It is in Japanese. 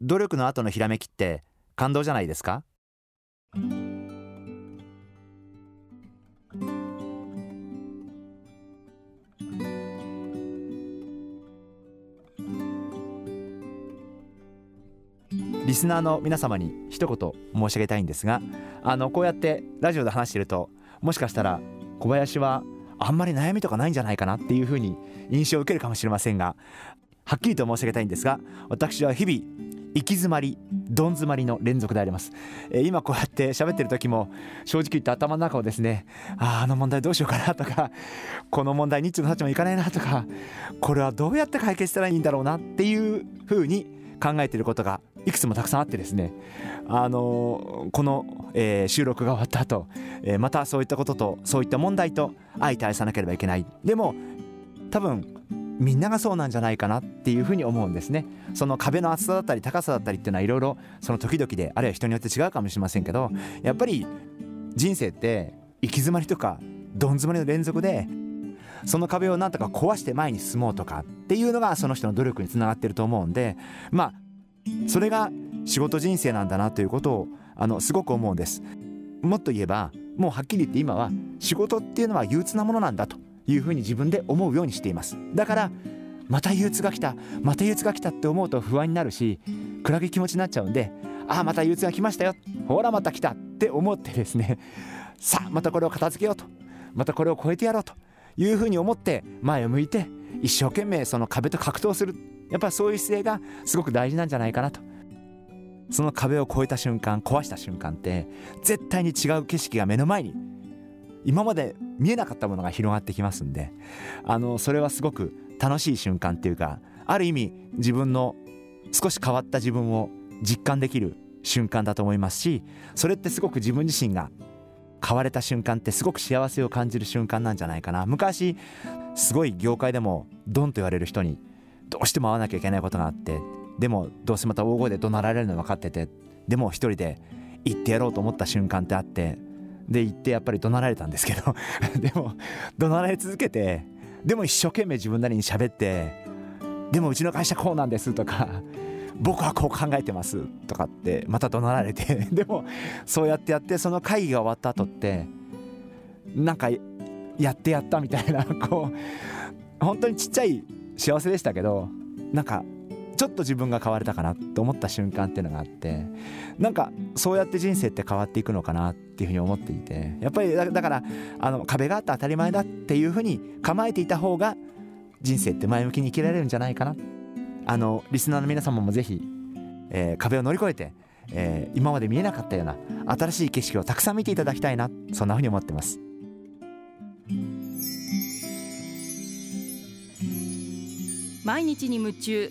努力の後のひらめきって感動じゃないですか？リスナーの皆様に一言申し上げたいんですがあのこうやってラジオで話しているともしかしたら小林はあんまり悩みとかないんじゃないかなっていうふうに印象を受けるかもしれませんがはっきりと申し上げたいんですが私は日々行き詰まりどん詰まりの連続であります、えー、今こうやって喋ってる時も正直言って頭の中をですねああの問題どうしようかなとかこの問題ニッチのタッチもいかないなとかこれはどうやって解決したらいいんだろうなっていうふうに考えていることがいくつもたくさんあってですね。あのー、この、えー、収録が終わった後、えー、またそういったこととそういった問題と相対さなければいけない。でも多分みんながそうなんじゃないかなっていうふうに思うんですね。その壁の厚さだったり高さだったりっていうのはいろいろその時々であるいは人によって違うかもしれませんけどやっぱり人生って行き詰まりとかどん詰まりの連続でその壁をなんとか壊して前に進もうとかっていうのがその人の努力につながってると思うんでまあそれが仕事人生なんだなということをあのすごく思うんです。もっと言えばもうはっきり言って今は仕事っていうのは憂鬱なものなんだと。いうふうに自分で思うようにしています。だからまた憂鬱が来た。また憂鬱が来たって思うと不安になるし暗い気持ちになっちゃうんでああまた憂鬱が来ましたよ。ほらまた来たって思ってですね。さあまたこれを片付けようと。またこれを超えてやろうと。いうふうに思って前を向いて一生懸命その壁と格闘する。やっぱそういう姿勢がすごく大事なんじゃないかなと。その壁を越えた瞬間壊した瞬間って絶対に違う景色が目の前に今まで見えなかったものが広がってきますんであのそれはすごく楽しい瞬間っていうかある意味自分の少し変わった自分を実感できる瞬間だと思いますしそれってすごく自分自身が変われた瞬間ってすごく幸せを感じる瞬間なんじゃないかな。昔すごい業界でもドンと言われる人にどうしても会わなきゃいけないことがあってでもどうせまた大声で怒鳴られるの分かっててでも一人で行ってやろうと思った瞬間ってあってで行ってやっぱり怒鳴られたんですけど でも怒鳴られ続けてでも一生懸命自分なりに喋ってでもうちの会社こうなんですとか僕はこう考えてますとかってまた怒鳴られて でもそうやってやってその会議が終わった後ってなんかやってやったみたいなこう本当にちっちゃい幸せでしたけどなんかちょっと自分が変われたかなと思った瞬間っていうのがあってなんかそうやって人生って変わっていくのかなっていうふうに思っていてやっぱりだからあの壁があって当たり前だっていうふうに構えていた方が人生って前向きに生きられるんじゃないかなあのリスナーの皆様もぜひ、えー、壁を乗り越えて、えー、今まで見えなかったような新しい景色をたくさん見ていただきたいなそんなふうに思ってます。毎日に夢中